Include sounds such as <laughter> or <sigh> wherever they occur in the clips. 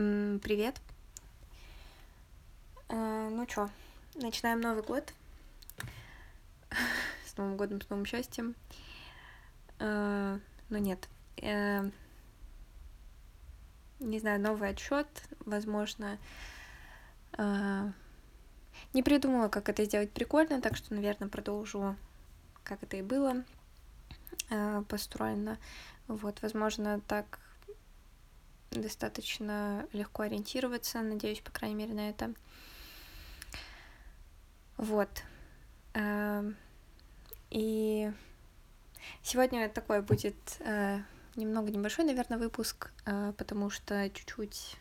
Привет. Э, ну чё, начинаем Новый год. <laughs> С Новым годом, с новым счастьем. Э, но нет. Э, не знаю, новый отчет, возможно. Не придумала, как это сделать прикольно, так что, наверное, продолжу, как это и было построено. Вот, возможно, так достаточно легко ориентироваться, надеюсь, по крайней мере, на это. Вот. Эм, и сегодня такой будет э, немного небольшой, наверное, выпуск, э, потому что чуть-чуть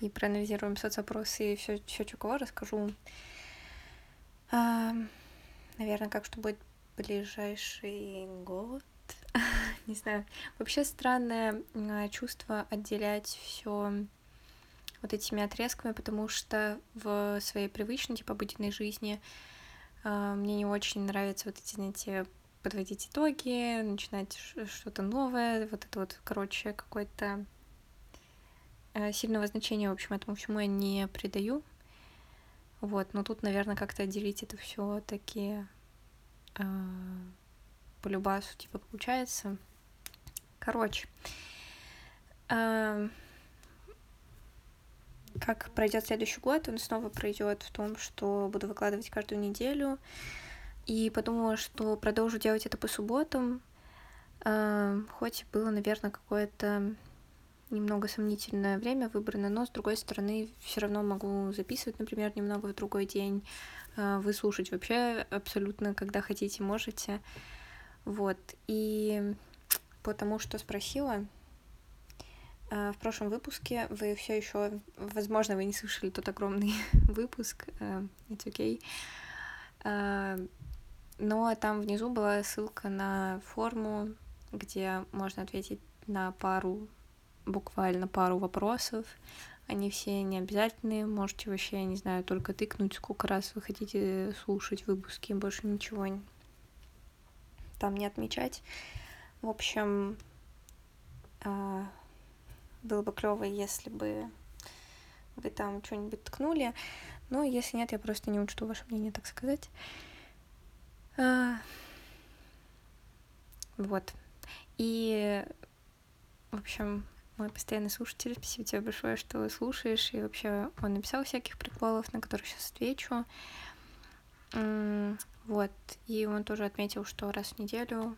и проанализируем соцопросы и все, все что кого расскажу. Эм, наверное, как что будет ближайший год не знаю. Вообще странное а, чувство отделять все вот этими отрезками, потому что в своей привычной, типа, обыденной жизни э, мне не очень нравится вот эти, знаете, подводить итоги, начинать что-то новое, вот это вот, короче, какое-то э, сильного значения, в общем, этому всему я не придаю. Вот, но тут, наверное, как-то отделить это все таки э, по любасу, типа, получается. Короче, как пройдет следующий год, он снова пройдет в том, что буду выкладывать каждую неделю. И подумала, что продолжу делать это по субботам. Хоть было, наверное, какое-то немного сомнительное время выбрано, но с другой стороны все равно могу записывать, например, немного в другой день, выслушать вообще абсолютно, когда хотите, можете. Вот. И потому что спросила. Э, в прошлом выпуске вы все еще, возможно, вы не слышали тот огромный <laughs> выпуск, э, it's okay. Э, но там внизу была ссылка на форму, где можно ответить на пару, буквально пару вопросов. Они все не обязательные, можете вообще, я не знаю, только тыкнуть, сколько раз вы хотите слушать выпуски, больше ничего там не отмечать. В общем, а, было бы клево, если бы вы там что-нибудь ткнули. Но если нет, я просто не учту ваше мнение, так сказать. А, вот. И, в общем, мой постоянный слушатель, спасибо тебе большое, что слушаешь. И вообще он написал всяких приколов, на которые сейчас отвечу. Вот. И он тоже отметил, что раз в неделю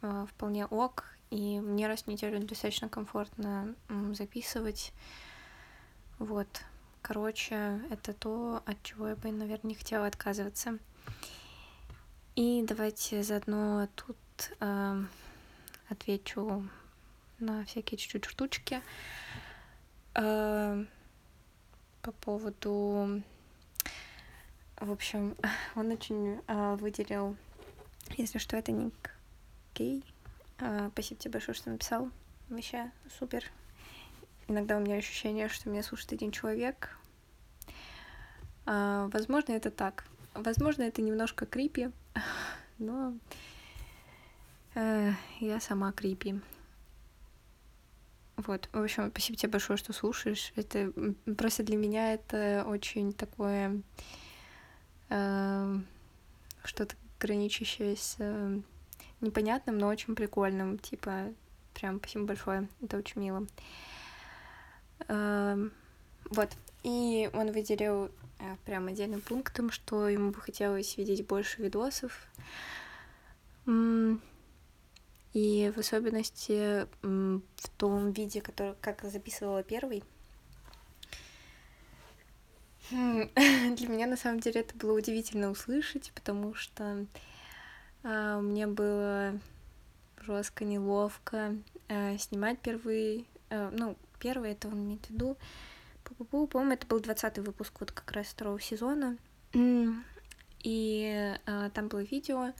вполне ок, и мне раз в неделю достаточно комфортно записывать. Вот. Короче, это то, от чего я бы, наверное, не хотела отказываться. И давайте заодно тут э, отвечу на всякие чуть-чуть штучки. Э, по поводу... В общем, <laughs> он очень э, выделил, если что, это ник окей. А, спасибо тебе большое, что написал. Вообще супер. Иногда у меня ощущение, что меня слушает один человек. А, возможно, это так. Возможно, это немножко крипи, <laughs> но э, я сама крипи. Вот, в общем, спасибо тебе большое, что слушаешь. Это просто для меня это очень такое э, что-то граничащее с э, непонятным, но очень прикольным. Типа, прям спасибо большое, это очень мило. Эм, вот. И он выделил э, прям отдельным пунктом, что ему бы хотелось видеть больше видосов. И в особенности в том виде, который как записывала первый. Хм, <laughs> для меня на самом деле это было удивительно услышать, потому что мне было жестко неловко э, снимать первый, э, ну, первый это он имеет в виду, по-моему, это был двадцатый выпуск вот как раз второго сезона, и э, там было видео,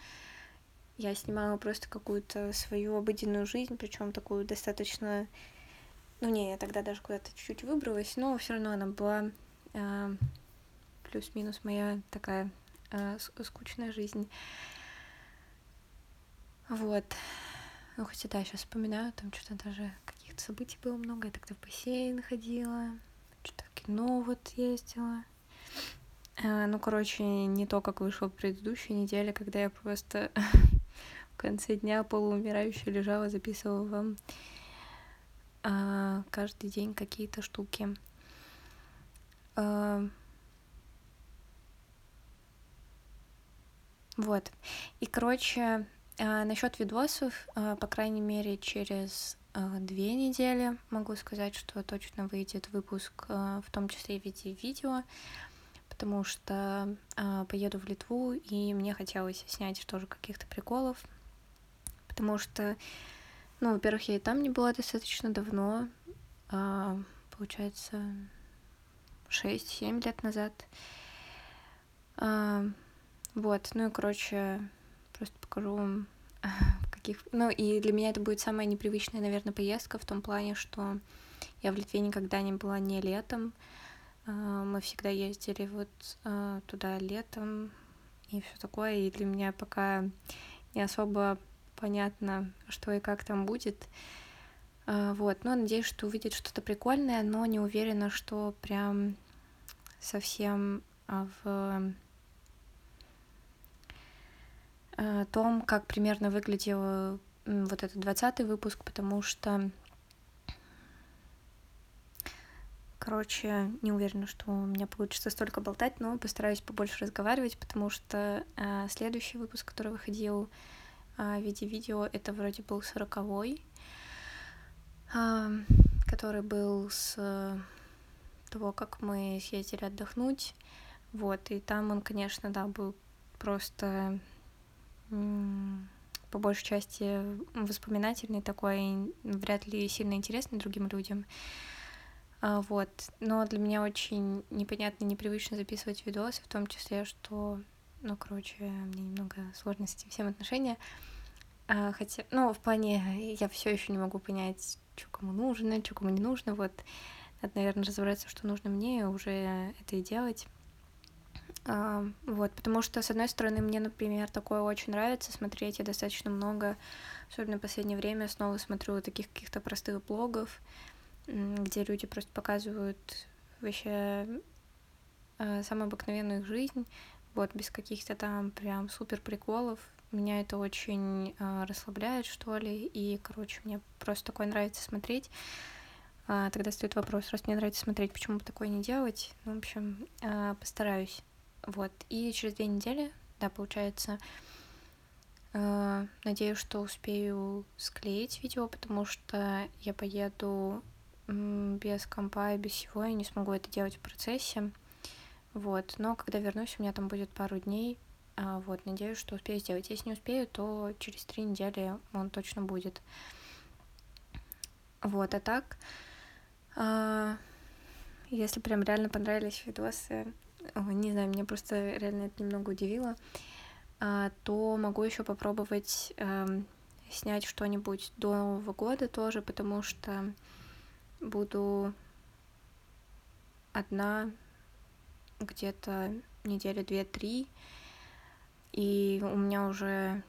я снимала просто какую-то свою обыденную жизнь, причем такую достаточно, ну не, я тогда даже куда-то чуть-чуть выбралась, но все равно она была плюс-минус моя такая скучная жизнь. Вот. Ну, хотя да, сейчас вспоминаю, там что-то даже каких-то событий было много. Я тогда в бассейн ходила, что-то в кино вот ездила. А, ну, короче, не то, как вышло в предыдущей неделе, когда я просто <laughs> в конце дня полуумирающая лежала, записывала вам а, каждый день какие-то штуки. А, вот. И, короче, насчет видосов, а, по крайней мере, через а, две недели могу сказать, что точно выйдет выпуск, а, в том числе в виде видео, потому что а, поеду в Литву, и мне хотелось снять тоже каких-то приколов, потому что ну, во-первых, я и там не была достаточно давно, а, получается, 6-7 лет назад. А, вот, ну и, короче, просто покажу вам <laughs> каких... Ну, и для меня это будет самая непривычная, наверное, поездка в том плане, что я в Литве никогда не была не летом. А, мы всегда ездили вот а, туда летом и все такое. И для меня пока не особо понятно, что и как там будет. А, вот, но надеюсь, что увидит что-то прикольное, но не уверена, что прям совсем в а, том, как примерно выглядел вот этот двадцатый выпуск, потому что, короче, не уверена, что у меня получится столько болтать, но постараюсь побольше разговаривать, потому что следующий выпуск, который выходил, а, в виде видео. Это вроде был сороковой, а, который был с того, как мы съездили отдохнуть. Вот, и там он, конечно, да, был просто по большей части воспоминательный такой, вряд ли сильно интересный другим людям. А, вот. Но для меня очень непонятно, непривычно записывать видосы, в том числе, что, ну, короче, мне немного сложно с этим всем отношения. А, хотя, ну, в плане, я все еще не могу понять, что кому нужно, что кому не нужно. Вот, надо, наверное, разобраться, что нужно мне, уже это и делать. А, вот, потому что, с одной стороны, мне, например, такое очень нравится смотреть. Я достаточно много, особенно в последнее время, снова смотрю таких каких-то простых блогов, где люди просто показывают вообще а, самую обыкновенную их жизнь, вот, без каких-то там прям супер приколов, меня это очень э, расслабляет, что ли, и, короче, мне просто такое нравится смотреть. А, тогда стоит вопрос, раз мне нравится смотреть, почему бы такое не делать? Ну, в общем, э, постараюсь. Вот, и через две недели, да, получается, э, надеюсь, что успею склеить видео, потому что я поеду без компа и без всего, я не смогу это делать в процессе. Вот, но когда вернусь, у меня там будет пару дней, а, вот, надеюсь, что успею сделать. Если не успею, то через три недели он точно будет. Вот, а так, а, если прям реально понравились видосы, не знаю, меня просто реально это немного удивило, а, то могу еще попробовать эм, снять что-нибудь до Нового года тоже, потому что буду одна где-то недели две-три, и у меня уже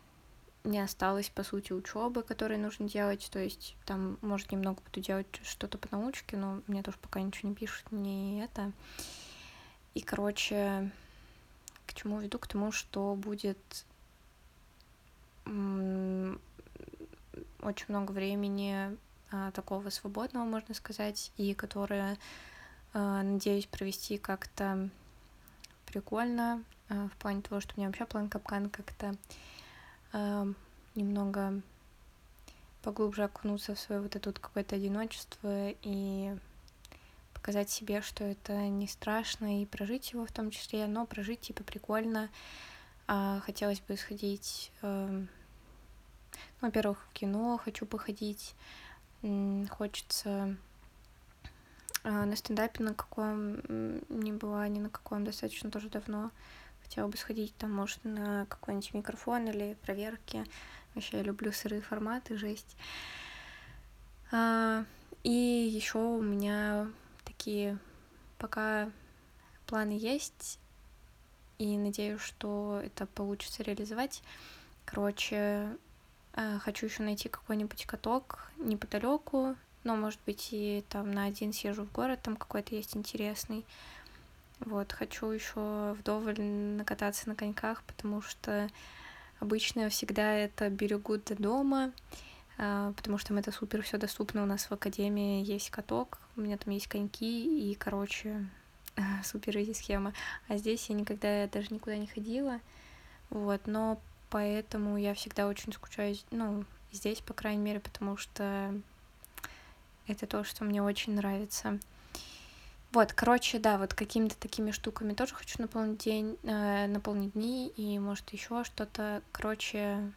не осталось, по сути, учебы, которые нужно делать. То есть там, может, немного буду делать что-то по научке, но мне тоже пока ничего не пишут, не это. И, короче, к чему веду? К тому, что будет очень много времени а, такого свободного, можно сказать, и которое, а, надеюсь, провести как-то прикольно, а, в плане того, что у меня вообще план капкан как-то немного поглубже окунуться в свое вот это вот какое-то одиночество и показать себе, что это не страшно, и прожить его в том числе, но прожить типа прикольно. А, хотелось бы сходить, э, ну, во-первых, в кино хочу походить, хочется э, на стендапе на каком не была, ни на каком достаточно тоже давно хотела бы сходить там, может, на какой-нибудь микрофон или проверки. Вообще я люблю сырые форматы, жесть. А, и еще у меня такие пока планы есть, и надеюсь, что это получится реализовать. Короче, а, хочу еще найти какой-нибудь каток неподалеку, но, может быть, и там на один съезжу в город, там какой-то есть интересный. Вот, хочу еще вдоволь накататься на коньках, потому что обычно всегда это берегут до дома, потому что это супер все доступно. У нас в академии есть каток, у меня там есть коньки, и, короче, <laughs> супер изи схема. А здесь я никогда даже никуда не ходила, вот, но поэтому я всегда очень скучаю, ну, здесь, по крайней мере, потому что это то, что мне очень нравится. Вот, короче, да, вот какими-то такими штуками тоже хочу наполнить день, э, наполнить дни и, может, еще что-то. Короче,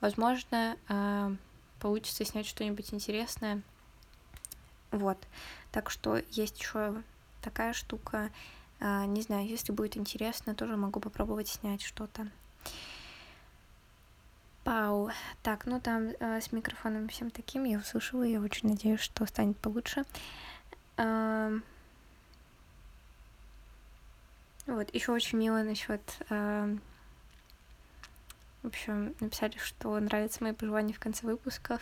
возможно, э, получится снять что-нибудь интересное. Вот. Так что есть еще такая штука. Э, не знаю, если будет интересно, тоже могу попробовать снять что-то. Пау. Так, ну там э, с микрофоном всем таким я услышала, я очень надеюсь, что станет получше. Э, вот, еще очень мило насчет... в общем, написали, что нравятся мои пожелания в конце выпусков.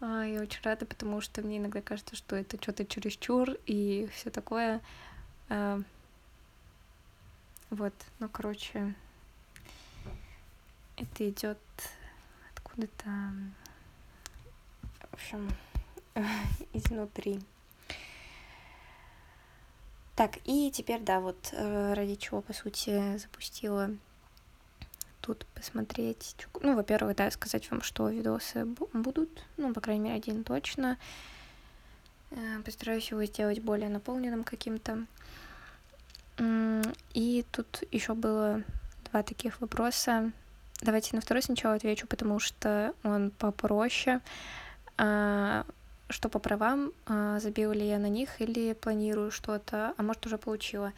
Э, я очень рада, потому что мне иногда кажется, что это что-то чересчур и все такое. Э, вот, ну, короче, это идет откуда-то, в общем, <laughs> изнутри. Так, и теперь, да, вот э, ради чего, по сути, запустила тут посмотреть. Ну, во-первых, да, сказать вам, что видосы будут, ну, по крайней мере, один точно. Э, постараюсь его сделать более наполненным каким-то. И тут еще было два таких вопроса. Давайте на второй сначала отвечу, потому что он попроще. А, что по правам, а, забила ли я на них или планирую что-то, а может уже получила.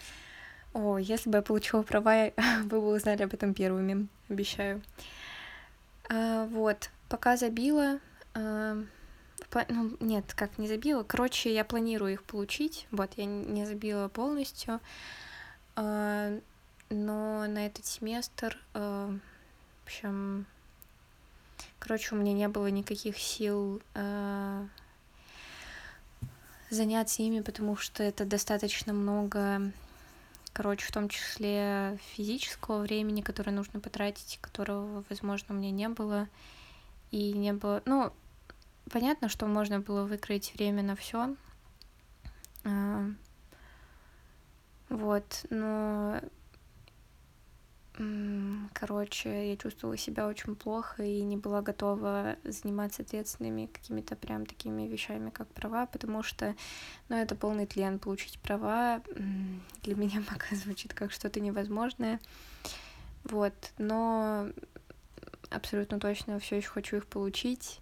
О, если бы я получила права, <laughs> вы бы узнали об этом первыми, обещаю. А, вот, пока забила, а, ну, нет, как не забила, короче, я планирую их получить, вот, я не забила полностью, а, но на этот семестр а, общем, короче, у меня не было никаких сил э, заняться ими, потому что это достаточно много, короче, в том числе физического времени, которое нужно потратить, которого, возможно, у меня не было. И не было, ну, понятно, что можно было выкроить время на все. Э, вот, но Короче, я чувствовала себя очень плохо и не была готова заниматься ответственными какими-то прям такими вещами, как права, потому что, ну, это полный тлен получить права. Для меня <laughs> пока звучит как что-то невозможное. Вот, но абсолютно точно все еще хочу их получить.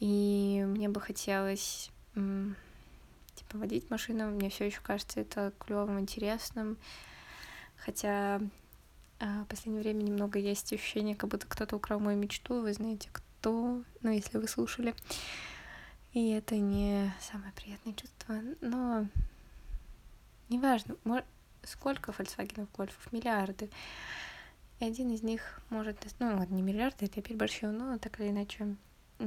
И мне бы хотелось типа водить машину. Мне все еще кажется это клевым, интересным. Хотя в последнее время немного есть ощущение, как будто кто-то украл мою мечту. Вы знаете, кто, ну, если вы слушали. И это не самое приятное чувство. Но неважно, сколько Volkswagen гольфов, миллиарды. И один из них может... Ну, ладно, не миллиарды, это опять большой, но так или иначе... Это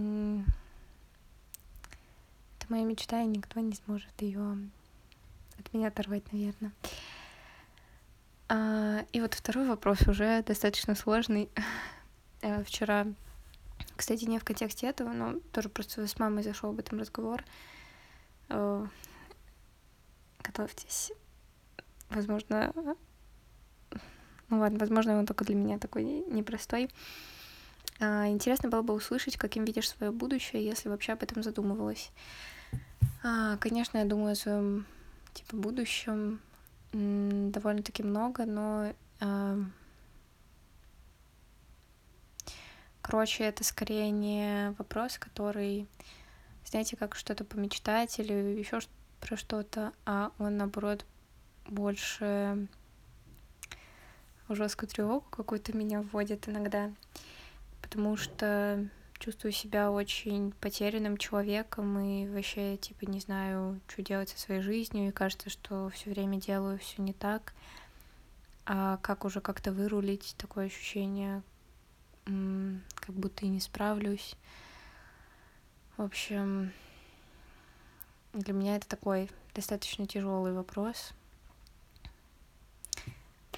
моя мечта, и никто не сможет ее от меня оторвать, наверное. А, и вот второй вопрос уже достаточно сложный. <laughs> Э, вчера, кстати, не в контексте этого, но тоже просто с мамой зашел об этом разговор. Э, готовьтесь. Возможно, ну ладно, возможно, он только для меня такой непростой. А, интересно было бы услышать, каким видишь свое будущее, если вообще об этом задумывалась. А, конечно, я думаю о своем типа будущем, довольно-таки много, но э, короче, это скорее не вопрос, который, знаете, как что-то помечтать или еще про что-то, а он наоборот больше жесткую тревогу какую-то меня вводит иногда, потому что чувствую себя очень потерянным человеком и вообще, типа, не знаю, что делать со своей жизнью, и кажется, что все время делаю все не так. А как уже как-то вырулить такое ощущение, как будто и не справлюсь. В общем, для меня это такой достаточно тяжелый вопрос.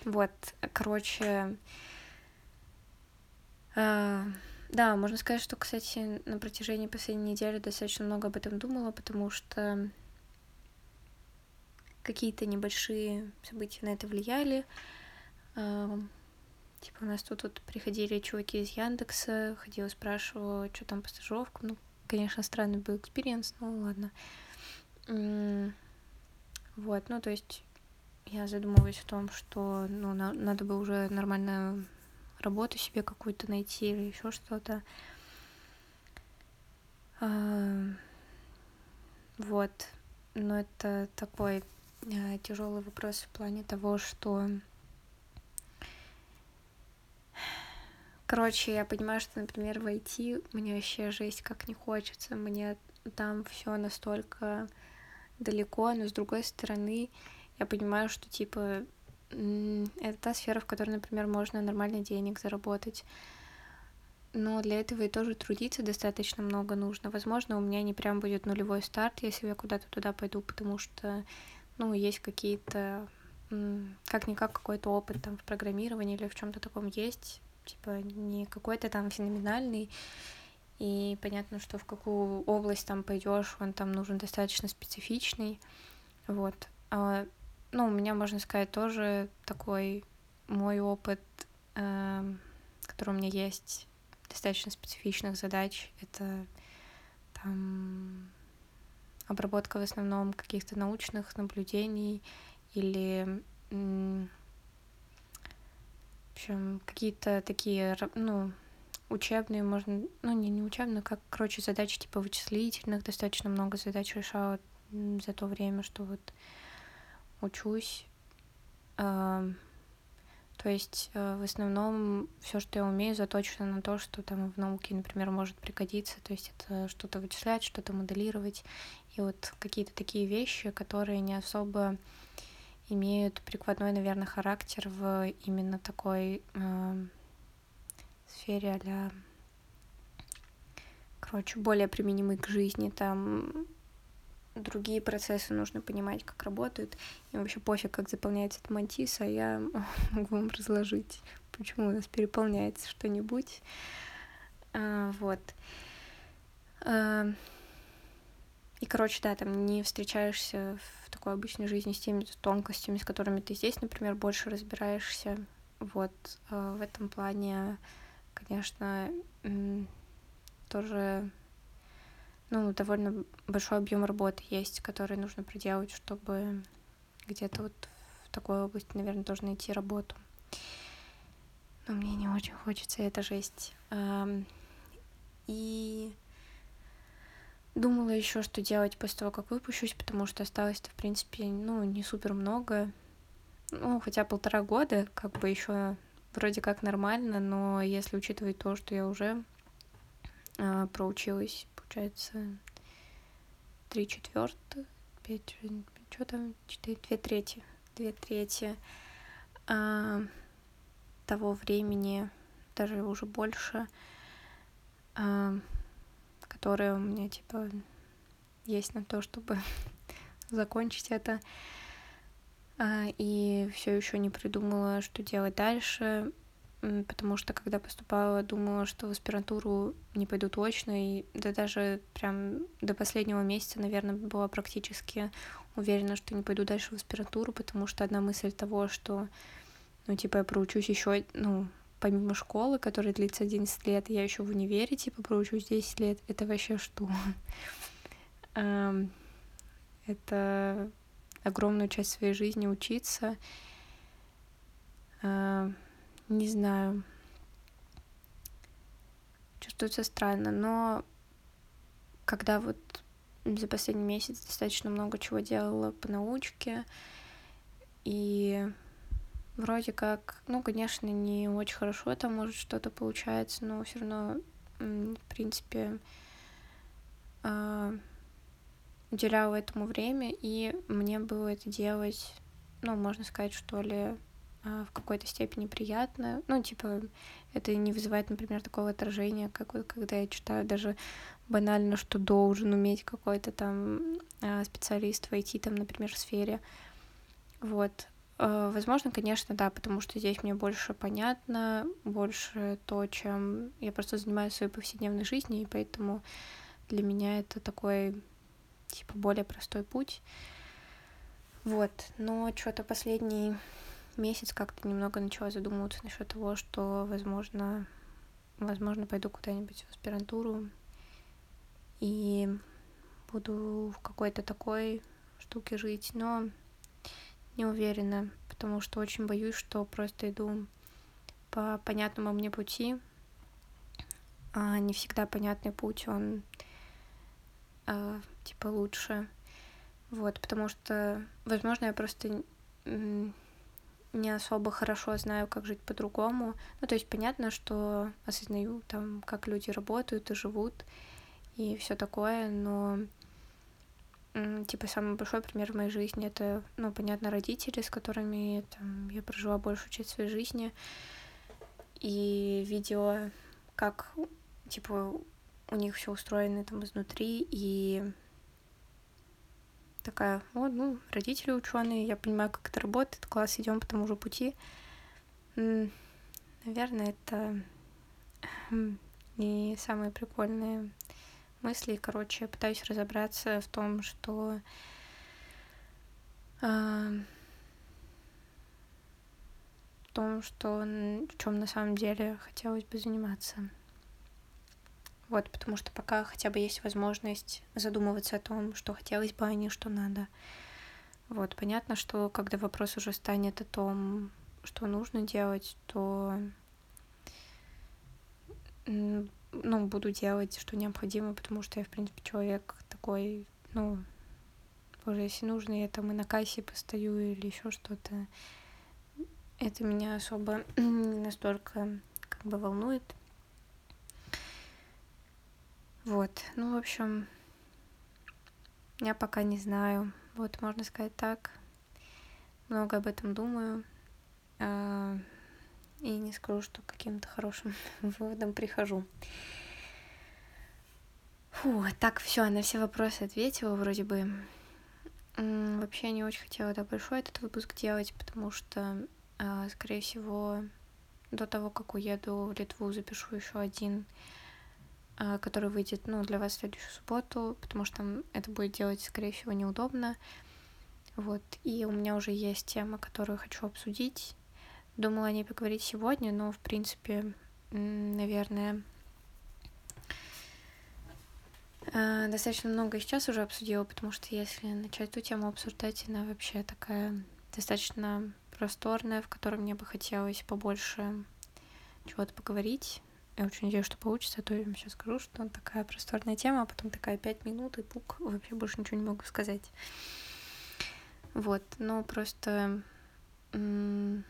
Вот, короче, э, да, можно сказать, что, кстати, на протяжении последней недели достаточно много об этом думала, потому что какие-то небольшие события на это влияли. Э, типа у нас тут вот приходили чуваки из Яндекса, ходила, спрашивала, что там по стажировкам. Ну, конечно, странный был experience, но ладно. Вот, ну, то есть я задумываюсь о том, что ну, на, надо бы уже нормальную работу себе какую-то найти или еще что-то. А, вот. Но это такой а, тяжелый вопрос в плане того, что Короче, я понимаю, что, например, в IT мне вообще жесть как не хочется. Мне там все настолько далеко, но с другой стороны, я понимаю, что типа это та сфера, в которой, например, можно нормально денег заработать. Но для этого и тоже трудиться достаточно много нужно. Возможно, у меня не прям будет нулевой старт, если я куда-то туда пойду, потому что, ну, есть какие-то, как-никак какой-то опыт там в программировании или в чем-то таком есть, типа не какой-то там феноменальный, и понятно, что в какую область там пойдешь, он там нужен достаточно специфичный, вот. А, ну, у меня, можно сказать, тоже такой мой опыт, э, который у меня есть, достаточно специфичных задач, это там обработка в основном каких-то научных наблюдений или в общем, какие-то такие, ну, учебные, можно, ну, не, не учебные, как, короче, задачи типа вычислительных, достаточно много задач решала за то время, что вот учусь. То есть э, в основном все, что я умею, заточено на то, что там в науке, например, может пригодиться. То есть это что-то вычислять, что-то моделировать. И вот какие-то такие вещи, которые не особо имеют прикладной, наверное, характер в именно такой э, сфере а короче, более применимы к жизни. Там другие процессы нужно понимать, как работают. И вообще пофиг, как заполняется эта мантиса, я <laughs> могу вам разложить, почему у нас переполняется что-нибудь. А, вот. А, и, короче, да, там не встречаешься в такой обычной жизни с теми тонкостями, с которыми ты здесь, например, больше разбираешься. Вот а, в этом плане, конечно, тоже ну, довольно большой объем работы есть, который нужно проделать, чтобы где-то вот в такой области, наверное, тоже найти работу. Но мне не очень хочется, это жесть. И думала еще, что делать после того, как выпущусь, потому что осталось-то, в принципе, ну, не супер много. Ну, хотя полтора года, как бы еще вроде как нормально, но если учитывать то, что я уже э, проучилась получается, три четвертых, пять, что там, четыре, две трети, две трети а, того времени, даже уже больше, а, которое у меня, типа, есть на то, чтобы <laughs> закончить это. А, и все еще не придумала, что делать дальше потому что когда поступала, думала, что в аспирантуру не пойду точно, и да даже прям до последнего месяца, наверное, была практически уверена, что не пойду дальше в аспирантуру, потому что одна мысль того, что, ну, типа, я проучусь еще, ну, помимо школы, которая длится 11 лет, я еще в универе, типа, проучусь 10 лет, это вообще что? <laughs> Это огромную часть своей жизни учиться, не знаю, чувствуется странно, но когда вот за последний месяц достаточно много чего делала по научке, и вроде как, ну, конечно, не очень хорошо там может что-то получается, но все равно, в принципе, а, уделяла этому время, и мне было это делать, ну, можно сказать, что ли, в какой-то степени приятно. Ну, типа, это не вызывает, например, такого отражения, как вот когда я читаю даже банально, что должен уметь какой-то там а, специалист в IT, там, например, сфере. Вот. А, возможно, конечно, да, потому что здесь мне больше понятно, больше то, чем я просто занимаюсь своей повседневной жизнью, и поэтому для меня это такой, типа, более простой путь. Вот, но что-то последний месяц как-то немного начала задумываться насчет того, что, возможно, возможно, пойду куда-нибудь в аспирантуру и буду в какой-то такой штуке жить, но не уверена, потому что очень боюсь, что просто иду по понятному мне пути, а не всегда понятный путь, он а, типа лучше. Вот, потому что, возможно, я просто не особо хорошо знаю, как жить по-другому. Ну, то есть понятно, что осознаю там, как люди работают и живут, и все такое, но типа самый большой пример в моей жизни это, ну, понятно, родители, с которыми там, я прожила большую часть своей жизни, и видела, как, типа, у них все устроено там изнутри, и такая, вот, ну, родители ученые, я понимаю, как это работает, класс, идем по тому же пути. Наверное, это не самые прикольные мысли. Короче, пытаюсь разобраться в том, что в том, что чем на самом деле хотелось бы заниматься. Вот, потому что пока хотя бы есть возможность задумываться о том, что хотелось бы, а не что надо. Вот, понятно, что когда вопрос уже станет о том, что нужно делать, то ну, буду делать, что необходимо, потому что я, в принципе, человек такой, ну, боже, если нужно, я там и на кассе постою или еще что-то. Это меня особо <clears throat> не настолько как бы волнует. Вот, ну, в общем, я пока не знаю. Вот, можно сказать так. Много об этом думаю. А, и не скажу, что каким-то хорошим <laughs> выводом прихожу. Фу, так, все, на все вопросы ответила вроде бы. Вообще не очень хотела да, большой этот выпуск делать, потому что, а, скорее всего, до того, как уеду в Литву, запишу еще один который выйдет, ну, для вас в следующую субботу, потому что это будет делать, скорее всего, неудобно. Вот, и у меня уже есть тема, которую хочу обсудить. Думала о ней поговорить сегодня, но, в принципе, наверное, а, достаточно много сейчас уже обсудила, потому что если начать эту тему обсуждать, она вообще такая достаточно просторная, в которой мне бы хотелось побольше чего-то поговорить. Я очень надеюсь, что получится, а то я вам сейчас скажу, что такая просторная тема, а потом такая пять минут, и пук, вообще больше ничего не могу сказать. Вот, но просто на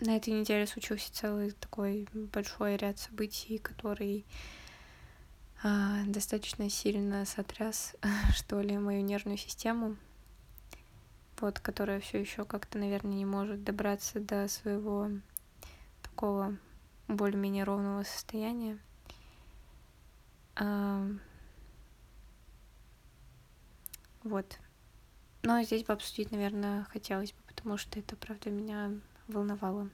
этой неделе случился целый такой большой ряд событий, который а, достаточно сильно сотряс, <laughs> что ли, мою нервную систему, вот, которая все еще как-то, наверное, не может добраться до своего такого более-менее ровного состояния. Вот. Но здесь бы обсудить, наверное, хотелось бы, потому что это, правда, меня волновало.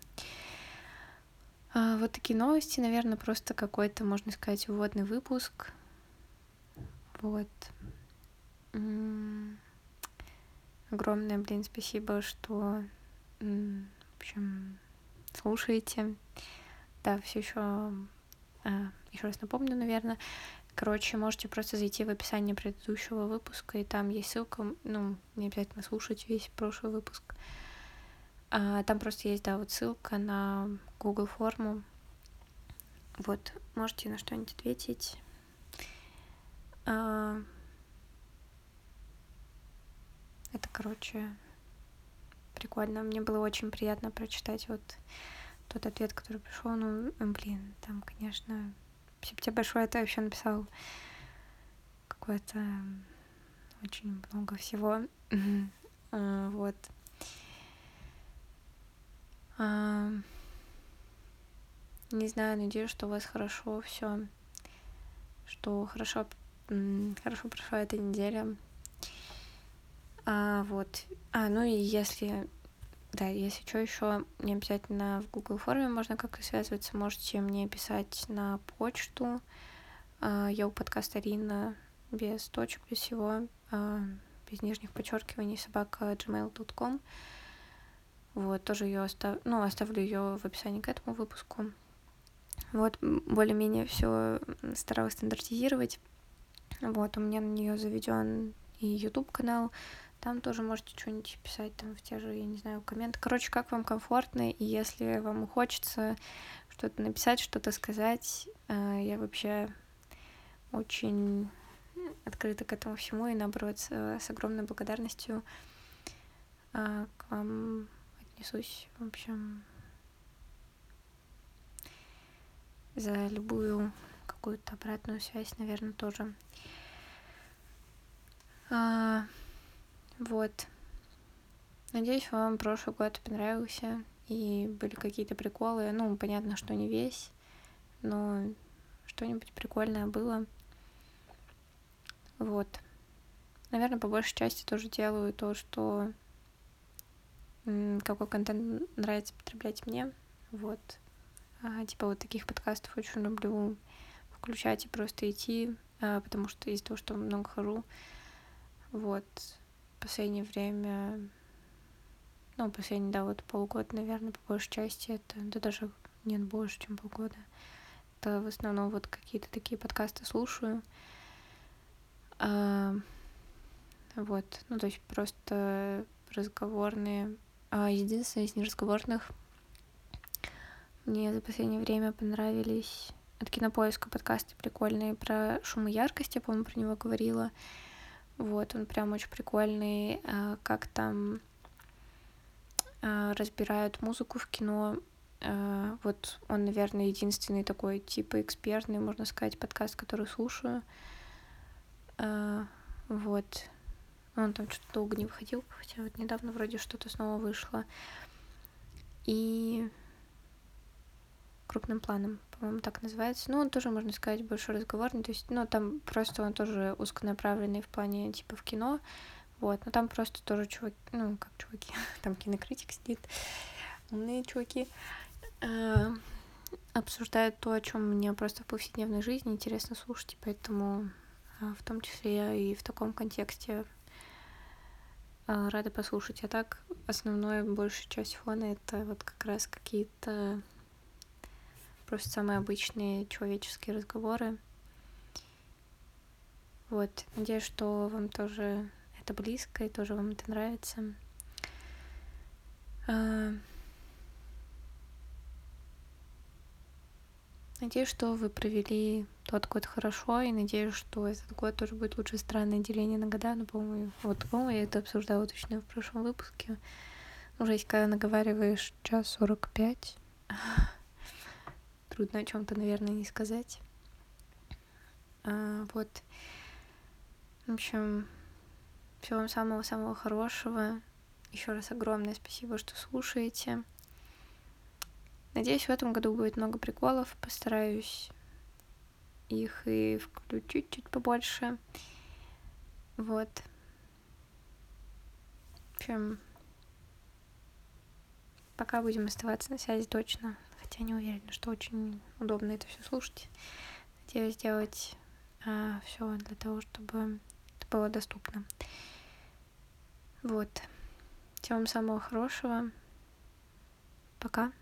А, вот такие новости, наверное, просто какой-то, можно сказать, вводный выпуск. Вот. Огромное, блин, спасибо, что, в общем, слушаете. Да, все еще а, еще раз напомню, наверное. Короче, можете просто зайти в описание предыдущего выпуска, и там есть ссылка, ну, не обязательно слушать весь прошлый выпуск. А, там просто есть, да, вот ссылка на Google форму. Вот, можете на что-нибудь ответить. А, это, короче, прикольно. Мне было очень приятно прочитать вот тот ответ, который пришел. Ну, блин, там, конечно, тебе большое, ты вообще написал какое-то очень много всего. <laughs> А, вот. А, не знаю, надеюсь, что у вас хорошо все что хорошо, хорошо прошла эта неделя. А, вот. А, ну и если да, если что еще, не обязательно в Google форме можно как-то связываться, можете мне писать на почту. А, я у подкаста Рина без точек, без всего, а, без нижних подчеркиваний, собака gmail.com. Вот, тоже ее остав... ну, оставлю ее в описании к этому выпуску. Вот, более-менее все старалась стандартизировать. Вот, у меня на нее заведен и YouTube канал, там тоже можете что-нибудь писать там в те же, я не знаю, комменты. Короче, как вам комфортно, и если вам хочется что-то написать, что-то сказать, э, я вообще очень открыта к этому всему и наоборот с, огромной благодарностью э, к вам отнесусь. В общем, за любую какую-то обратную связь, наверное, тоже. Вот. Надеюсь, вам прошлый год понравился и были какие-то приколы. Ну, понятно, что не весь, но что-нибудь прикольное было. Вот. Наверное, по большей части тоже делаю то, что какой контент нравится потреблять мне. Вот. А, типа вот таких подкастов очень люблю включать и просто идти, а, потому что из-за того, что много хожу, вот, последнее время, ну, последние, да, вот полгода, наверное, по большей части это, да даже нет больше, чем полгода. Это в основном вот какие-то такие подкасты слушаю. А, вот, ну, то есть просто разговорные. А единственное из неразговорных мне за последнее время понравились от кинопоиска подкасты прикольные про шум и яркость, я, по-моему, про него говорила. Вот, он прям очень прикольный, а, как там а, разбирают музыку в кино. А, вот он, наверное, единственный такой типа экспертный, можно сказать, подкаст, который слушаю. Вот. Он там что-то долго не выходил, хотя вот недавно вроде что-то снова вышло. И крупным планом, по-моему, так называется. Ну, он тоже, можно сказать, большой разговорный, то есть, ну, там просто он тоже узконаправленный в плане, типа, в кино, вот, но там просто тоже чуваки, ну, как чуваки, <laughs> там кинокритик сидит, умные чуваки, э, обсуждают то, о чем мне просто в повседневной жизни интересно слушать, и поэтому э, в том числе и в таком контексте э, рада послушать. А так, основная большая часть фона — это вот как раз какие-то просто самые обычные человеческие разговоры. Вот, надеюсь, что вам тоже это близко и тоже вам это нравится. А, надеюсь, что вы провели тот год хорошо, и надеюсь, что этот год тоже будет лучше странное деление на года. Но, по-моему, вот, по-моему, я это обсуждала точно в прошлом выпуске. Уже есть, когда наговариваешь час сорок пять трудно о чем-то, наверное, не сказать. А, вот. В общем, всего вам самого-самого хорошего. Еще раз огромное спасибо, что слушаете. Надеюсь, в этом году будет много приколов. Постараюсь их и включить чуть побольше. Вот. В общем, пока будем оставаться на связи точно хотя не уверена, что очень удобно это все слушать. Надеюсь сделать а, все для того, чтобы это было доступно. Вот. Всем самого хорошего. Пока.